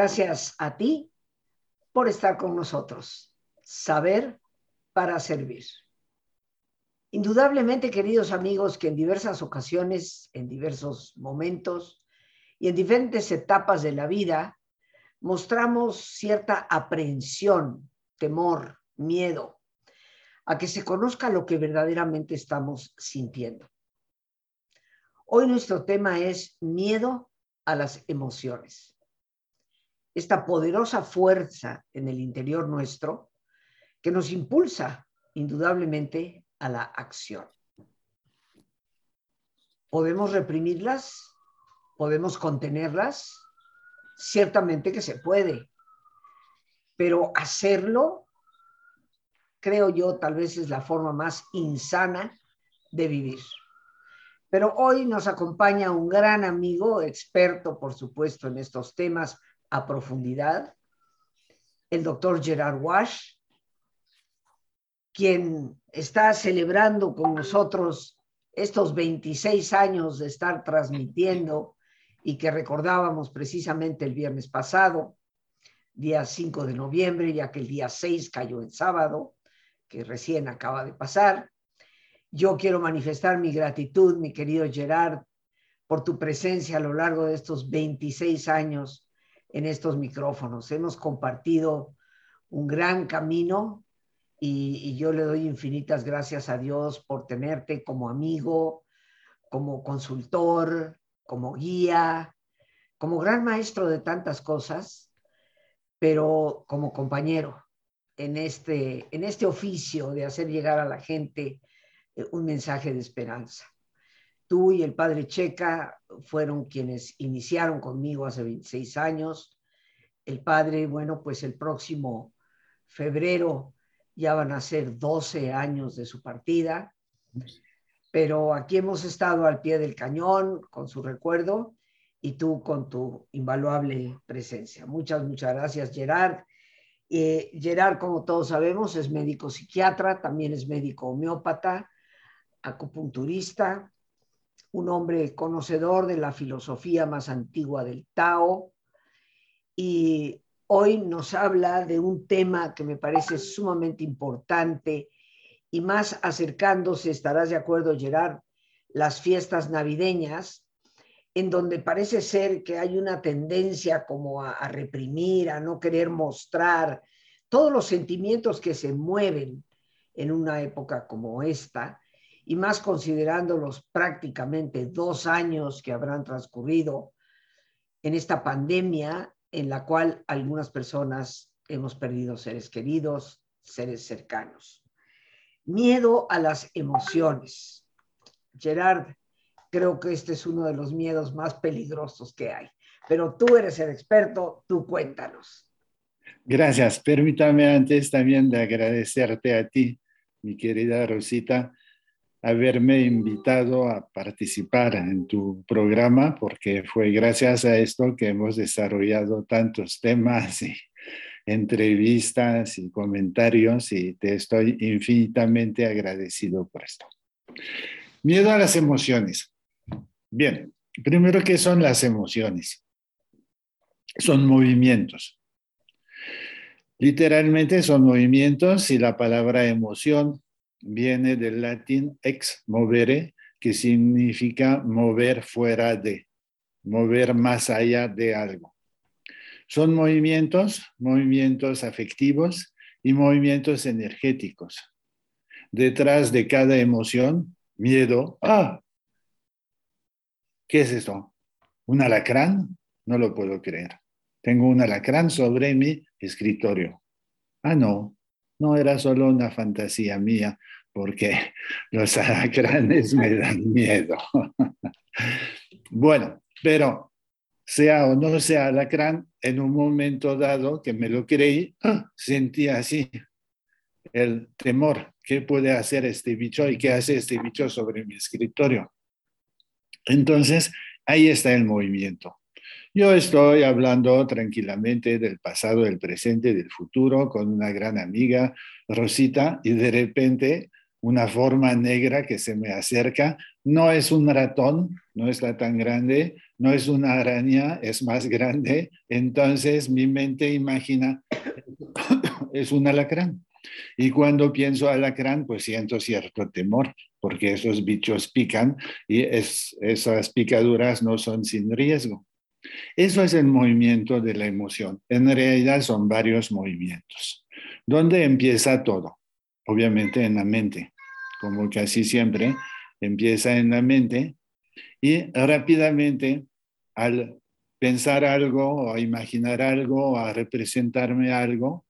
Gracias a ti por estar con nosotros. Saber para servir. Indudablemente, queridos amigos, que en diversas ocasiones, en diversos momentos y en diferentes etapas de la vida, mostramos cierta aprehensión, temor, miedo a que se conozca lo que verdaderamente estamos sintiendo. Hoy nuestro tema es miedo a las emociones esta poderosa fuerza en el interior nuestro que nos impulsa indudablemente a la acción. ¿Podemos reprimirlas? ¿Podemos contenerlas? Ciertamente que se puede, pero hacerlo, creo yo, tal vez es la forma más insana de vivir. Pero hoy nos acompaña un gran amigo, experto, por supuesto, en estos temas, a profundidad, el doctor Gerard Wash, quien está celebrando con nosotros estos 26 años de estar transmitiendo y que recordábamos precisamente el viernes pasado, día 5 de noviembre, ya que el día 6 cayó en sábado, que recién acaba de pasar. Yo quiero manifestar mi gratitud, mi querido Gerard, por tu presencia a lo largo de estos 26 años en estos micrófonos. Hemos compartido un gran camino y, yo le doy infinitas gracias a Dios por tenerte como amigo, como consultor, como guía, como gran maestro de tantas cosas, pero como compañero en este, en este oficio de hacer llegar a la gente eh, un mensaje de esperanza. Tú y el padre Checa fueron quienes iniciaron conmigo hace 26 años. El padre, bueno, pues el próximo febrero ya van a ser 12 años de su partida, pero aquí hemos estado al pie del cañón con su recuerdo y tú con tu invaluable presencia. Muchas, muchas gracias, Gerard. Eh, Gerard, como todos sabemos, es médico psiquiatra, también es médico homeópata, acupunturista, un hombre conocedor de la filosofía más antigua del Tao. Y hoy nos habla de un tema que me parece sumamente importante y más acercándose, estarás de acuerdo Gerard, las fiestas navideñas, en donde parece ser que hay una tendencia como a, a reprimir, a no querer mostrar todos los sentimientos que se mueven en una época como esta y más considerando los prácticamente dos años que habrán transcurrido en esta pandemia en la cual algunas personas hemos perdido seres queridos, seres cercanos. Miedo a las emociones. Gerard, creo que este es uno de los miedos más peligrosos que hay, pero tú eres el experto, tú cuéntanos. Gracias. Permítame antes también de agradecerte a ti, mi querida Rosita, haberme invitado a participar en tu programa, porque fue gracias a esto que hemos desarrollado tantos temas y entrevistas y comentarios y te estoy infinitamente agradecido por esto. Miedo a las emociones. Bien, primero, ¿qué son las emociones? Son movimientos. Literalmente son movimientos y la palabra emoción viene del latín ex movere, que significa mover fuera de, mover más allá de algo. Son movimientos, movimientos afectivos y movimientos energéticos. Detrás de cada emoción, miedo. Ah, ¿qué es esto? ¿Un alacrán? No lo puedo creer. Tengo un alacrán sobre mi escritorio. Ah, no, no era solo una fantasía mía, porque los alacranes me dan miedo. bueno, pero sea o no sea alacrán, en un momento dado que me lo creí, sentí así el temor. ¿Qué puede hacer este bicho y qué hace este bicho sobre mi escritorio? Entonces, ahí está el movimiento. Yo estoy hablando tranquilamente del pasado, del presente, del futuro con una gran amiga, Rosita, y de repente una forma negra que se me acerca no es un ratón, no está tan grande, no es una araña, es más grande. Entonces mi mente imagina, es un alacrán. Y cuando pienso alacrán, pues siento cierto temor, porque esos bichos pican y esas picaduras no son sin riesgo. Eso es el movimiento de la emoción. En realidad son varios movimientos. ¿Dónde empieza todo? Obviamente en la mente, como casi siempre, empieza en la mente y rápidamente al pensar algo o imaginar algo o a representarme algo,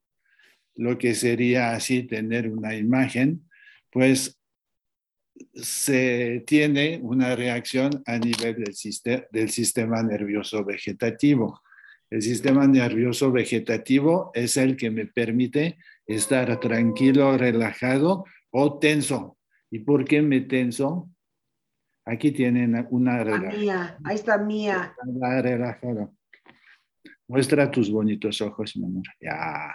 lo que sería así tener una imagen, pues se tiene una reacción a nivel del, del sistema nervioso vegetativo. El sistema nervioso vegetativo es el que me permite estar tranquilo, relajado o tenso. ¿Y por qué me tenso? Aquí tienen una relajada. ahí está mía. Relajado. Muestra tus bonitos ojos, mi amor. Ya.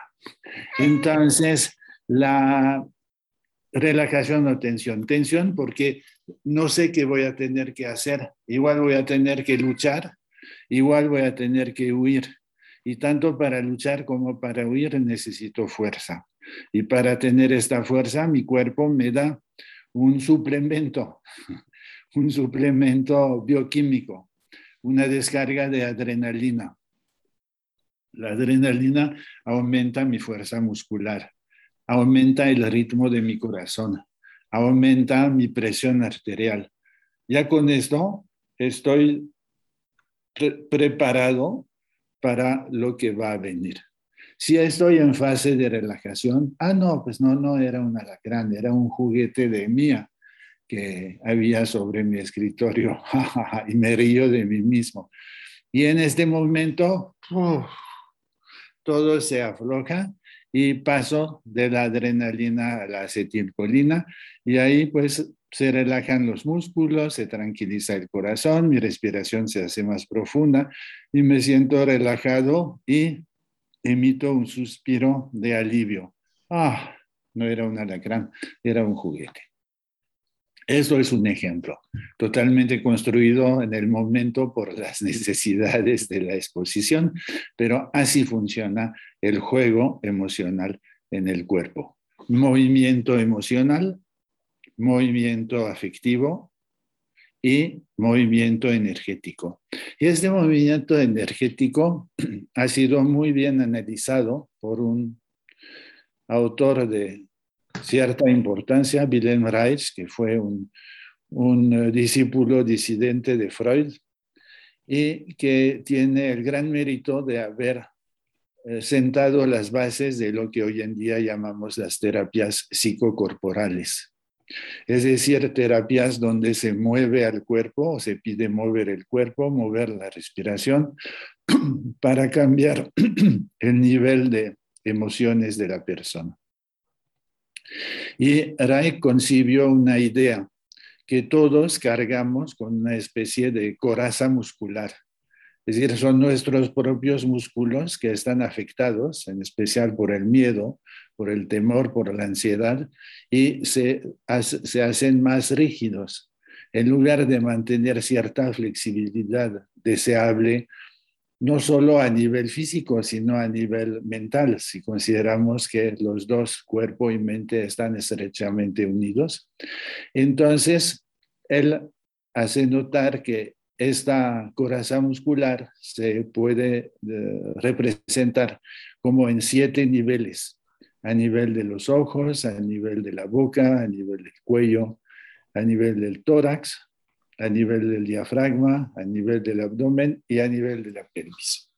Entonces, la relajación o tensión. Tensión porque no sé qué voy a tener que hacer. Igual voy a tener que luchar, igual voy a tener que huir. Y tanto para luchar como para huir necesito fuerza. Y para tener esta fuerza, mi cuerpo me da un suplemento, un suplemento bioquímico, una descarga de adrenalina. La adrenalina aumenta mi fuerza muscular, aumenta el ritmo de mi corazón, aumenta mi presión arterial. Ya con esto estoy preparado para lo que va a venir. Si estoy en fase de relajación, ah, no, pues no, no era un alacrán, era un juguete de mía que había sobre mi escritorio y me río de mí mismo. Y en este momento, todo se afloja y paso de la adrenalina a la acetilcolina y ahí pues se relajan los músculos, se tranquiliza el corazón, mi respiración se hace más profunda y me siento relajado y emito un suspiro de alivio. Ah, no era un alacrán, era un juguete. Eso es un ejemplo, totalmente construido en el momento por las necesidades de la exposición, pero así funciona el juego emocional en el cuerpo. Movimiento emocional, movimiento afectivo y movimiento energético. Y este movimiento energético ha sido muy bien analizado por un autor de cierta importancia, Wilhelm Reich, que fue un, un eh, discípulo disidente de Freud y que tiene el gran mérito de haber eh, sentado las bases de lo que hoy en día llamamos las terapias psicocorporales. Es decir, terapias donde se mueve al cuerpo o se pide mover el cuerpo, mover la respiración para cambiar el nivel de emociones de la persona. Y Ray concibió una idea que todos cargamos con una especie de coraza muscular. Es decir, son nuestros propios músculos que están afectados, en especial por el miedo, por el temor, por la ansiedad, y se, se hacen más rígidos. En lugar de mantener cierta flexibilidad deseable, no solo a nivel físico, sino a nivel mental, si consideramos que los dos, cuerpo y mente, están estrechamente unidos. Entonces, él hace notar que esta coraza muscular se puede eh, representar como en siete niveles, a nivel de los ojos, a nivel de la boca, a nivel del cuello, a nivel del tórax, a nivel del diafragma, a nivel del abdomen y a nivel de la pelvis.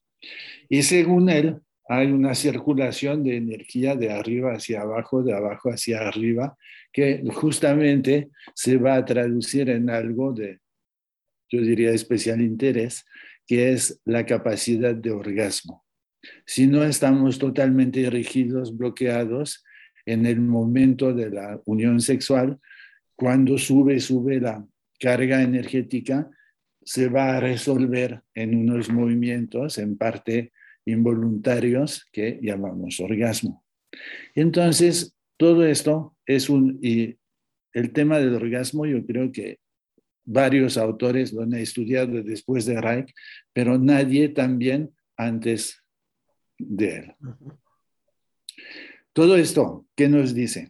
Y según él, hay una circulación de energía de arriba hacia abajo, de abajo hacia arriba, que justamente se va a traducir en algo de, yo diría, especial interés, que es la capacidad de orgasmo. Si no estamos totalmente rígidos, bloqueados en el momento de la unión sexual, cuando sube, sube la carga energética se va a resolver en unos movimientos, en parte involuntarios, que llamamos orgasmo. Entonces, todo esto es un... Y el tema del orgasmo yo creo que varios autores lo han estudiado después de Reich, pero nadie también antes de él. Todo esto, ¿qué nos dice?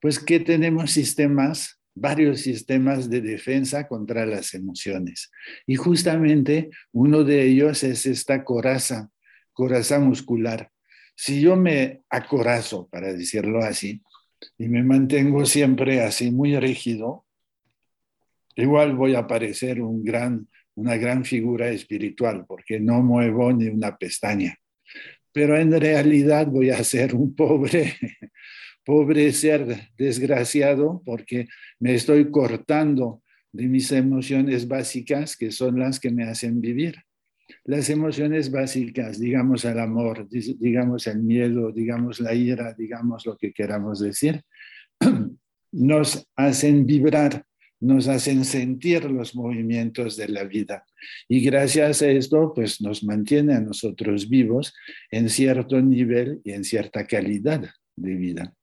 Pues que tenemos sistemas, varios sistemas de defensa contra las emociones. Y justamente uno de ellos es esta coraza, coraza muscular. Si yo me acorazo, para decirlo así, y me mantengo siempre así muy rígido, igual voy a parecer una gran figura espiritual porque no muevo ni una pestaña. Pero en realidad voy a ser un pobre, pobre ser desgraciado porque me estoy cortando de mis emociones básicas que son las que me hacen vivir. Las emociones básicas, digamos el amor, digamos el miedo, digamos la ira, digamos lo que queramos decir, nos hacen vibrar, nos hacen sentir los movimientos de la vida. Y gracias a esto, pues nos mantiene a nosotros vivos en cierto nivel y en cierta calidad de vida.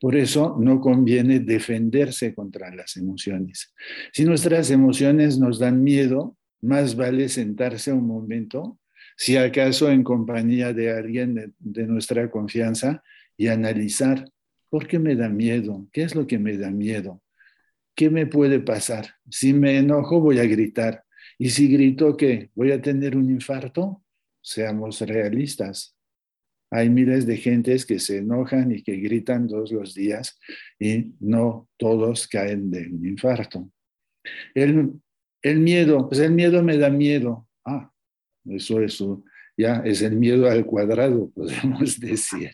Por eso no conviene defenderse contra las emociones. Si nuestras emociones nos dan miedo, más vale sentarse un momento, si acaso en compañía de alguien de, nuestra confianza, y analizar por qué me da miedo, qué es lo que me da miedo, qué me puede pasar. Si me enojo, voy a gritar. Y si grito, ¿qué? ¿Voy a tener un infarto? Seamos realistas. Hay miles de gentes que se enojan y que gritan todos los días y no todos caen de un infarto. El, el miedo, pues el miedo me da miedo. Ah, eso, eso, ya es el miedo al cuadrado, podemos decir.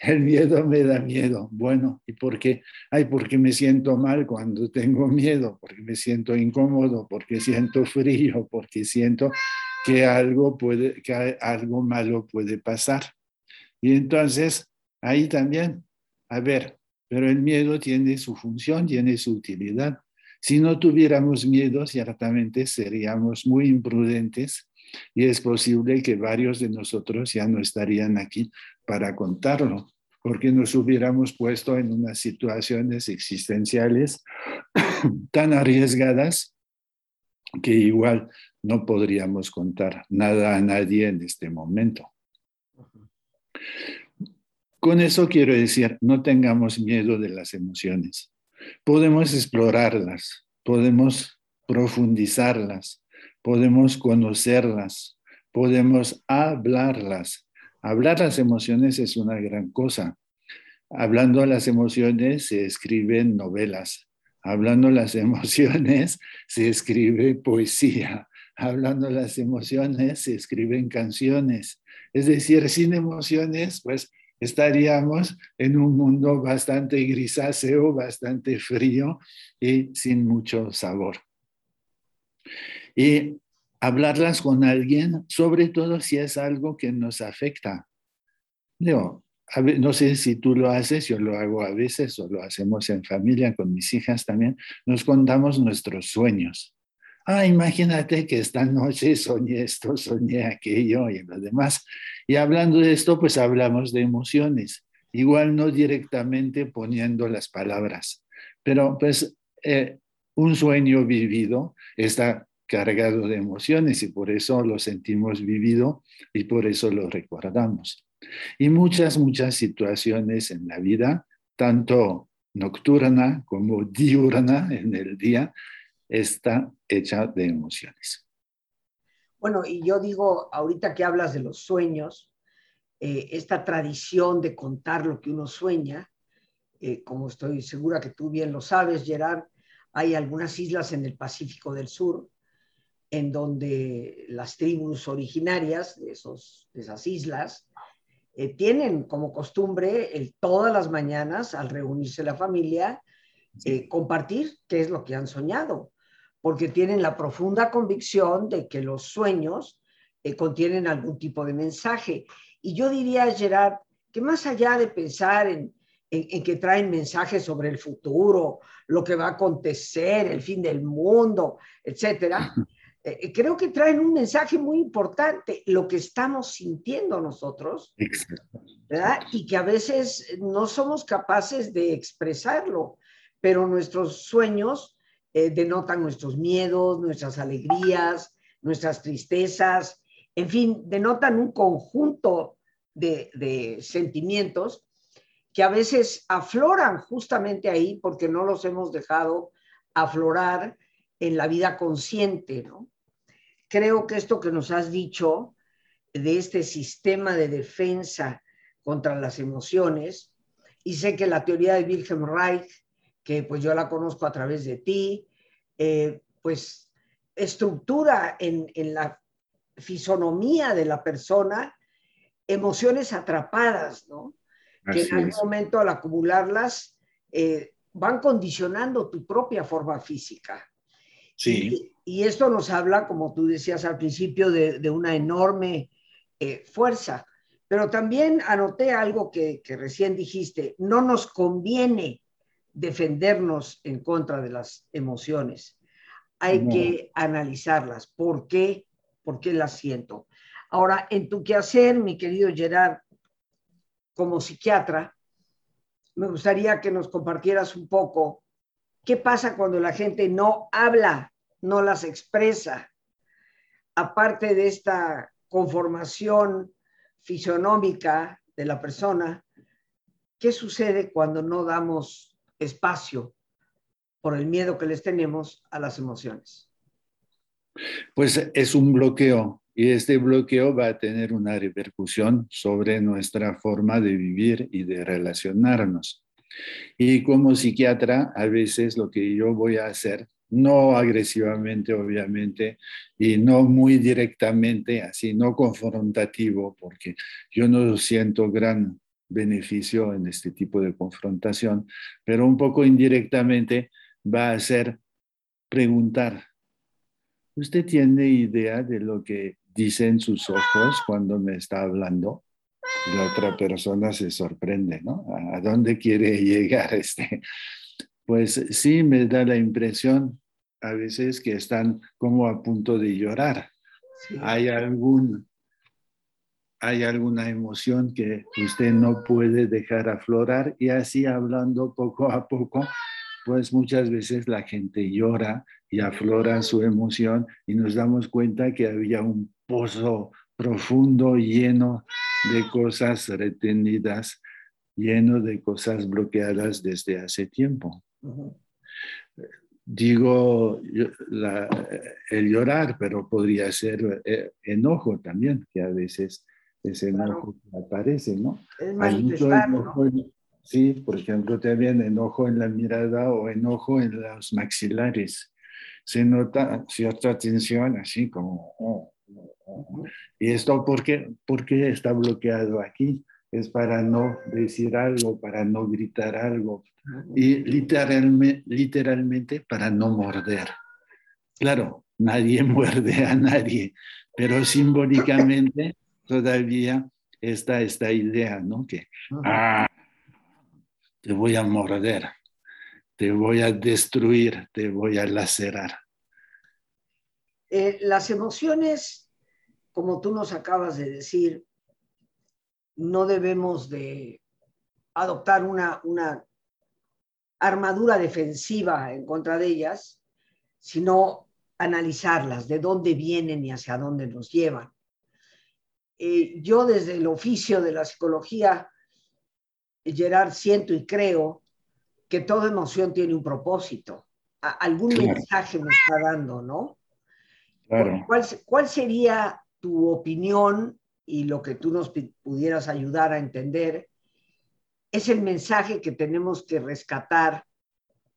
El miedo me da miedo. Bueno, ¿y por qué? Ay, porque me siento mal cuando tengo miedo, porque me siento incómodo, porque siento frío, porque siento que algo puede, que algo malo puede pasar. Y entonces, ahí también, a ver, pero el miedo tiene su función, tiene su utilidad. Si no tuviéramos miedo, ciertamente seríamos muy imprudentes y es posible que varios de nosotros ya no estarían aquí para contarlo, porque nos hubiéramos puesto en unas situaciones existenciales tan arriesgadas que igual no podríamos contar nada a nadie en este momento. Con eso quiero decir, no tengamos miedo de las emociones podemos explorarlas, podemos profundizarlas, podemos conocerlas, podemos hablarlas. Hablar las emociones es una gran cosa. Hablando las emociones se escriben novelas. Hablando las emociones se escribe poesía. Hablando las emociones se escriben canciones. Es decir, sin emociones, pues estaríamos en un mundo bastante grisáceo, bastante frío y sin mucho sabor. Y hablarlas con alguien, sobre todo si es algo que nos afecta. No, no sé si tú lo haces, yo lo hago a veces o lo hacemos en familia con mis hijas también, nos contamos nuestros sueños. Ah, imagínate que esta noche soñé esto, soñé aquello y lo demás. Y hablando de esto, pues hablamos de emociones, igual no directamente poniendo las palabras, pero pues eh, un sueño vivido está cargado de emociones y por eso lo sentimos vivido y por eso lo recordamos. Y muchas, muchas situaciones en la vida, tanto nocturna como diurna en el día, está hecha de emociones. Bueno, y yo digo, ahorita que hablas de los sueños, eh, esta tradición de contar lo que uno sueña, eh, como estoy segura que tú bien lo sabes, Gerard, hay algunas islas en el Pacífico del Sur en donde las tribus originarias de, esos, de esas islas eh, tienen como costumbre el, todas las mañanas, al reunirse la familia, compartir qué es lo que han soñado porque tienen la profunda convicción de que los sueños eh, contienen algún tipo de mensaje. Y yo diría, Gerard, que más allá de pensar en, que traen mensajes sobre el futuro, lo que va a acontecer, el fin del mundo, etcétera, eh, eh, creo que traen un mensaje muy importante, lo que estamos sintiendo nosotros, ¿verdad? Y que a veces no somos capaces de expresarlo, pero nuestros sueños eh, denotan nuestros miedos, nuestras alegrías, nuestras tristezas, en fin, denotan un conjunto de, de sentimientos que a veces afloran justamente ahí porque no los hemos dejado aflorar en la vida consciente, ¿no? Creo que esto que nos has dicho de este sistema de defensa contra las emociones, y sé que la teoría de Wilhelm Reich, que pues yo la conozco a través de ti, eh, pues estructura en, en la fisonomía de la persona emociones atrapadas, ¿no? que en algún momento al acumularlas eh, van condicionando tu propia forma física. Sí. Y, esto nos habla, como tú decías al principio, de, una enorme eh, fuerza. Pero también anoté algo que, recién dijiste, no nos conviene defendernos en contra de las emociones. Hay que analizarlas. ¿Por qué? ¿Por qué las siento? Ahora, en tu quehacer, mi querido Gerard, como psiquiatra, me gustaría que nos compartieras un poco qué pasa cuando la gente no habla, no las expresa, aparte de esta conformación fisionómica de la persona, ¿qué sucede cuando no damos espacio por el miedo que les tenemos a las emociones? Pues es un bloqueo y este bloqueo va a tener una repercusión sobre nuestra forma de vivir y de relacionarnos. Y como psiquiatra, a veces lo que yo voy a hacer, no agresivamente, obviamente, y no muy directamente, así, no confrontativo, porque yo no siento gran beneficio en este tipo de confrontación, pero un poco indirectamente va a ser preguntar, ¿usted tiene idea de lo que dicen sus ojos cuando me está hablando. La otra persona se sorprende, ¿no? ¿A dónde quiere llegar este? Pues sí, me da la impresión a veces que están como a punto de llorar. Hay algún hay alguna emoción que usted no puede dejar aflorar y así hablando poco a poco, pues muchas veces la gente llora y aflora su emoción y nos damos cuenta que había un pozo profundo lleno de cosas retenidas, lleno de cosas bloqueadas desde hace tiempo. Digo el llorar, pero podría ser eh, enojo también, que a veces ese enojo aparece, ¿no? sí, por ejemplo, también enojo en la mirada o enojo en los maxilares. Se nota cierta tensión, así como, oh, ¿Y esto por qué, está bloqueado aquí? Es para no decir algo, para no gritar algo y literalmente, literalmente para no morder. Claro, nadie muerde a nadie, pero simbólicamente todavía está esta idea, ¿no? Que ah, te voy a morder, te voy a destruir, te voy a lacerar. Eh, las emociones como tú nos acabas de decir, no debemos de adoptar una, una armadura defensiva en contra de ellas, sino analizarlas, de dónde vienen y hacia dónde nos llevan. Eh, yo desde el oficio de la psicología, Gerard, siento y creo que toda emoción tiene un propósito, algún mensaje me está dando, ¿no? ¿Cuál, ¿Cuál sería tu opinión y lo que tú nos pudieras ayudar a entender es el mensaje que tenemos que rescatar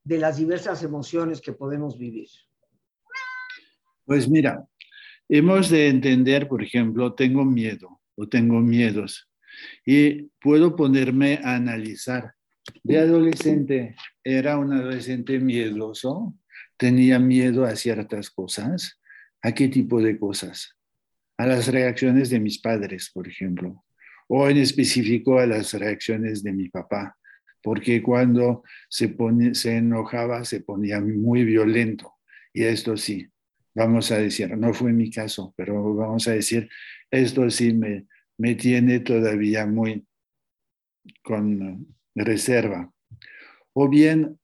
de las diversas emociones que podemos vivir. Pues mira, hemos de entender, por ejemplo, tengo miedo o tengo miedos y puedo ponerme a analizar. De adolescente era un adolescente miedoso, tenía miedo a ciertas cosas. ¿A qué tipo de cosas? a las reacciones de mis padres, por ejemplo, o en específico a las reacciones de mi papá, porque cuando se, enojaba se ponía muy violento. Y esto sí, vamos a decir, no fue mi caso, pero vamos a decir, esto sí me, me tiene todavía muy con reserva. O bien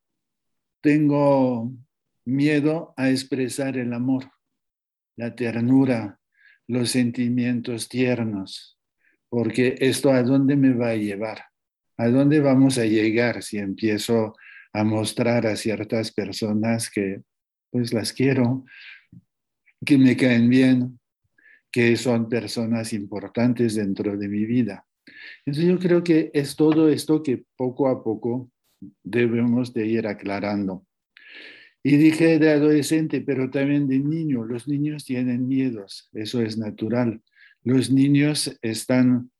tengo miedo a expresar el amor, la ternura, los sentimientos tiernos, porque esto a dónde me va a llevar, a dónde vamos a llegar si empiezo a mostrar a ciertas personas que pues las quiero, que me caen bien, que son personas importantes dentro de mi vida. Entonces yo creo que es todo esto que poco a poco debemos de ir aclarando. Y dije de adolescente, pero también de niño. Los niños tienen miedos, eso es natural. Los niños están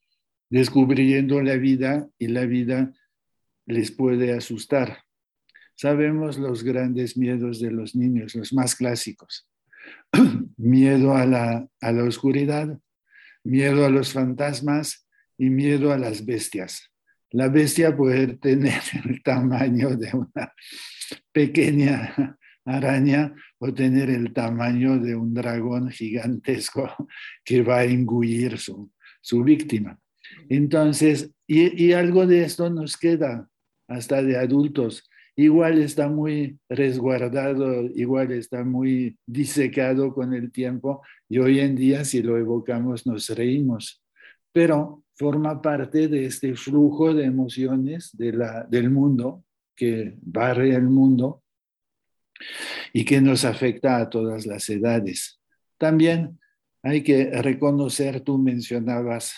descubriendo la vida y la vida les puede asustar. Sabemos los grandes miedos de los niños, los más clásicos. miedo a la, a la oscuridad, miedo a los fantasmas y miedo a las bestias. La bestia puede tener el tamaño de una pequeña araña o tener el tamaño de un dragón gigantesco que va a engullir su, su víctima. Entonces, y, y, algo de esto nos queda hasta de adultos. Igual está muy resguardado, igual está muy disecado con el tiempo y hoy en día si lo evocamos nos reímos, pero forma parte de este flujo de emociones del mundo que barre el mundo y que nos afecta a todas las edades. También hay que reconocer, tú mencionabas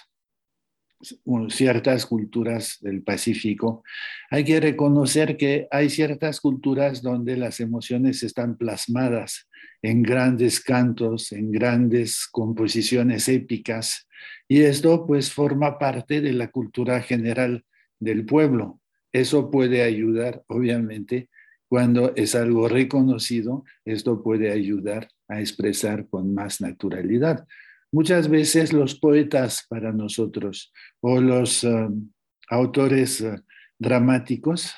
ciertas culturas del Pacífico, hay que reconocer que hay ciertas culturas donde las emociones están plasmadas en grandes cantos, en grandes composiciones épicas, y esto pues forma parte de la cultura general del pueblo. Eso puede ayudar, obviamente, cuando es algo reconocido, esto puede ayudar a expresar con más naturalidad. Muchas veces los poetas para nosotros o los um, autores uh, dramáticos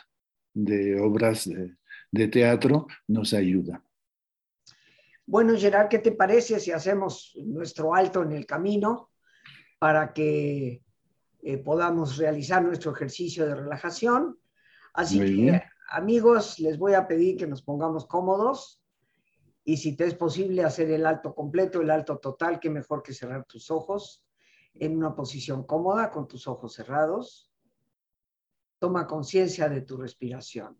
de obras de, de, teatro nos ayudan. Bueno, Gerard, ¿qué te parece si hacemos nuestro alto en el camino para que eh, podamos realizar nuestro ejercicio de relajación. Así que, amigos, les voy a pedir que nos pongamos cómodos y si te es posible hacer el alto completo, el alto total, que mejor que cerrar tus ojos en una posición cómoda con tus ojos cerrados. Toma conciencia de tu respiración,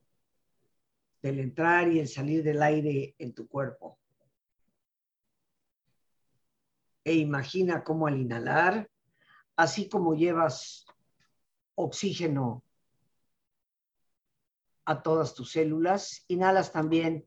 del entrar y el salir del aire en tu cuerpo. E imagina cómo al inhalar así como llevas oxígeno a todas tus células, inhalas también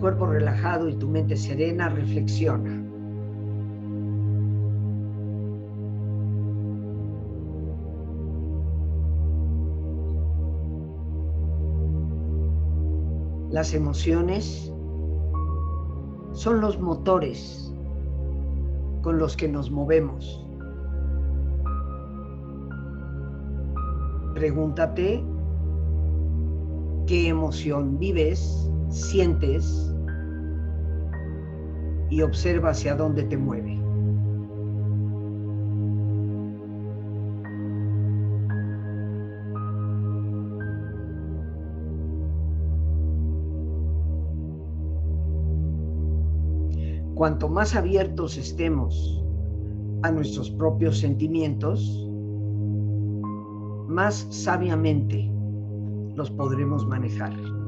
Cuerpo relajado y tu mente serena, reflexiona. Las emociones son los motores con los que nos movemos. Pregúntate qué emoción vives sientes y observa hacia dónde te mueve. Cuanto más abiertos estemos a nuestros propios sentimientos, más sabiamente los podremos manejar.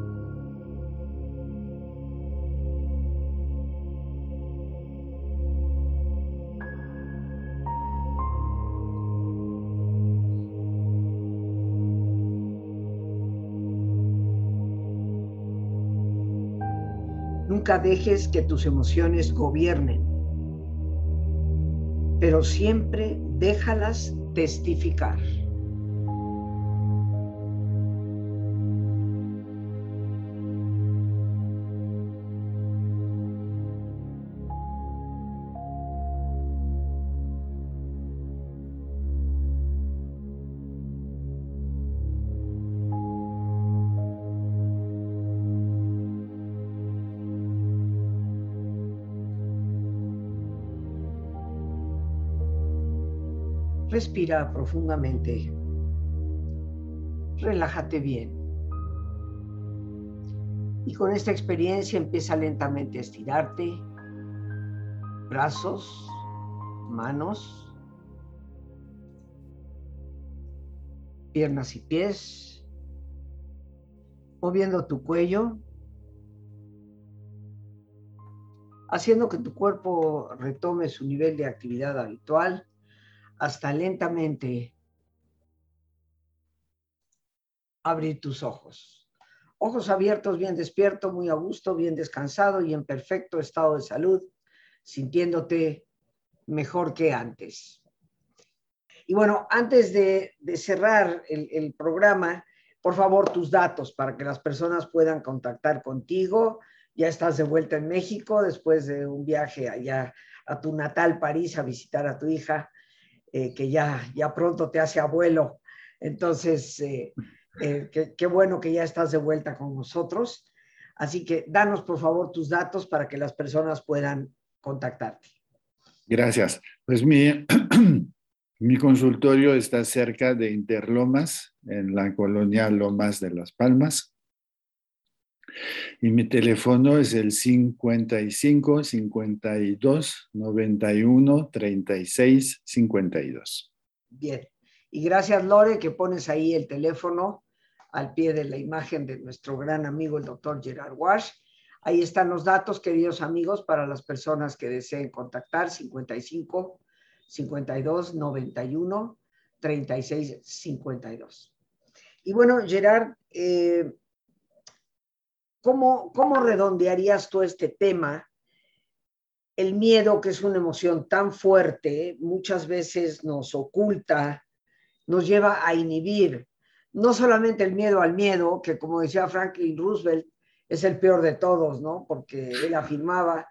Nunca dejes que tus emociones gobiernen, pero siempre déjalas testificar. Respira profundamente. Relájate bien. Y con esta experiencia empieza lentamente a estirarte. Brazos, manos, piernas y pies. Moviendo tu cuello. Haciendo que tu cuerpo retome su nivel de actividad habitual hasta lentamente abrir tus ojos. Ojos abiertos, bien despierto, muy a gusto, bien descansado y en perfecto estado de salud, sintiéndote mejor que antes. Y bueno, antes de, cerrar el, el programa, por favor, tus datos para que las personas puedan contactar contigo. Ya estás de vuelta en México después de un viaje allá a tu natal París a visitar a tu hija. Eh, que ya, ya pronto te hace abuelo. Entonces, eh, eh, qué bueno que ya estás de vuelta con nosotros. Así que danos, por favor, tus datos para que las personas puedan contactarte. Gracias. Pues mi, mi consultorio está cerca de Interlomas, en la colonia Lomas de las Palmas. Y mi teléfono es el 55 52 91 36 52. Bien. Y gracias, Lore, que pones ahí el teléfono al pie de la imagen de nuestro gran amigo, el doctor Gerard Wash. Ahí están los datos, queridos amigos, para las personas que deseen contactar, 55 52 91 36 52. Y bueno, Gerard, eh, ¿Cómo, redondearías tú este tema? El miedo, que es una emoción tan fuerte, muchas veces nos oculta, nos lleva a inhibir. No solamente el miedo al miedo, que como decía Franklin Roosevelt, es el peor de todos, ¿no? Porque él afirmaba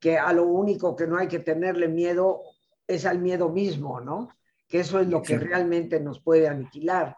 que a lo único que no hay que tenerle miedo es al miedo mismo, ¿no? Que eso es lo que realmente nos puede aniquilar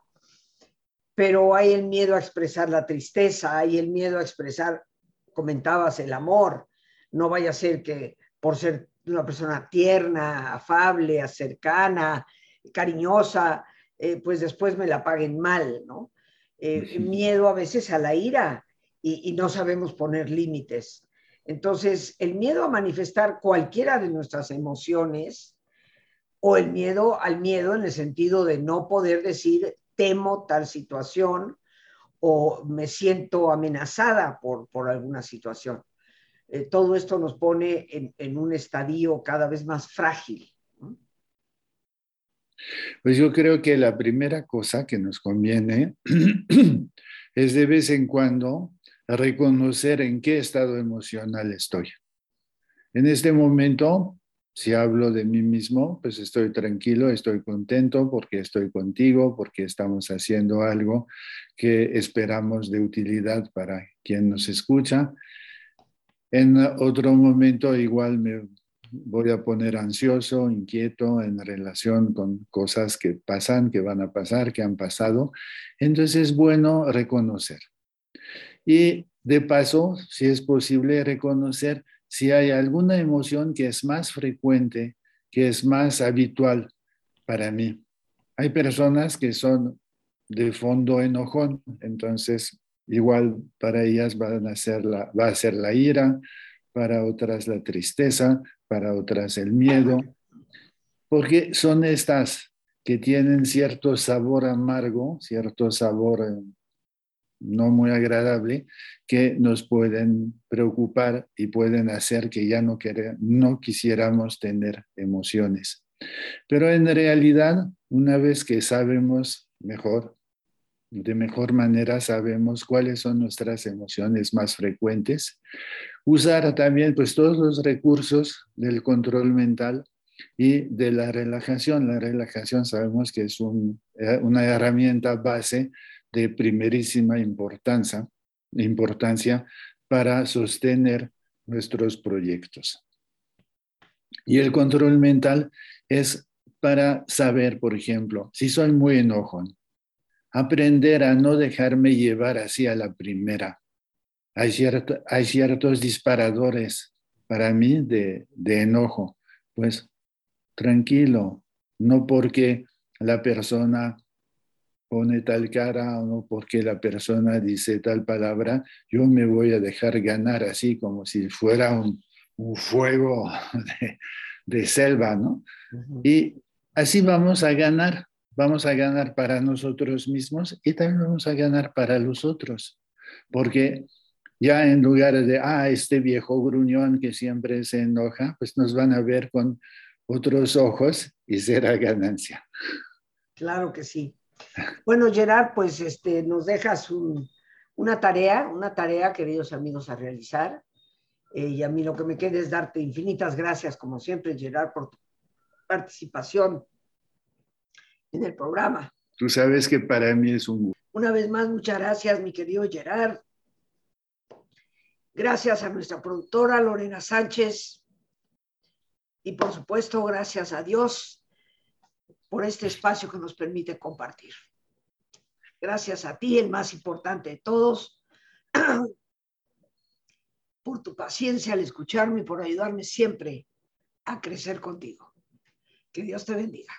pero hay el miedo a expresar la tristeza, hay el miedo a expresar, comentabas, el amor. No vaya a ser que por ser una persona tierna, afable, cercana, cariñosa, eh, pues después me la paguen mal, ¿no? Eh, miedo a veces a la ira y, y no sabemos poner límites. Entonces, el miedo a manifestar cualquiera de nuestras emociones o el miedo al miedo en el sentido de no poder decir temo tal situación o me siento amenazada por, por alguna situación. Eh, todo esto nos pone en, un estadio cada vez más frágil. Pues yo creo que la primera cosa que nos conviene es de vez en cuando reconocer en qué estado emocional estoy. En este momento si hablo de mí mismo, pues estoy tranquilo, estoy contento porque estoy contigo, porque estamos haciendo algo que esperamos de utilidad para quien nos escucha. En otro momento igual me voy a poner ansioso, inquieto en relación con cosas que pasan, que van a pasar, que han pasado. Entonces es bueno reconocer. Y de paso, si es posible, reconocer si hay alguna emoción que es más frecuente, que es más habitual para mí. Hay personas que son de fondo enojón, entonces igual para ellas va a ser la ira, para otras la tristeza, para otras el miedo, porque son estas que tienen cierto sabor amargo, cierto sabor eh, no muy agradable que nos pueden preocupar y pueden hacer que ya no, no quisiéramos tener emociones. Pero en realidad, una vez que sabemos mejor de mejor manera sabemos cuáles son nuestras emociones más frecuentes. Usar también pues todos los recursos del control mental y de la relajación. La relajación sabemos que es eh, una herramienta base de primerísima importancia, para sostener nuestros proyectos. Y el control mental es para saber, por ejemplo, si soy muy enojón, aprender a no dejarme llevar así a la primera. Hay, hay ciertos disparadores para mí de, de enojo. Pues tranquilo, no porque la persona pone tal cara o no porque la persona dice tal palabra, yo me voy a dejar ganar así como si fuera un, fuego de, selva, ¿no? Y así vamos a ganar, vamos a ganar para nosotros mismos y también vamos a ganar para los otros, porque ya en lugar de, ah, este viejo gruñón que siempre se enoja, pues nos van a ver con otros ojos y será ganancia. Claro que sí. Bueno, Gerard, pues este, nos dejas una tarea, una tarea, queridos amigos, a realizar. Eh, y a mí lo que me queda es darte infinitas gracias, como siempre, Gerard, por tu participación en el programa. Tú sabes que para mí es un Una vez más, muchas gracias, mi querido Gerard. Gracias a nuestra productora Lorena Sánchez. Y por supuesto, gracias a Dios por este espacio que nos permite compartir. Gracias a ti, el más importante de todos, por tu paciencia al escucharme y por ayudarme siempre a crecer contigo. Que Dios te bendiga.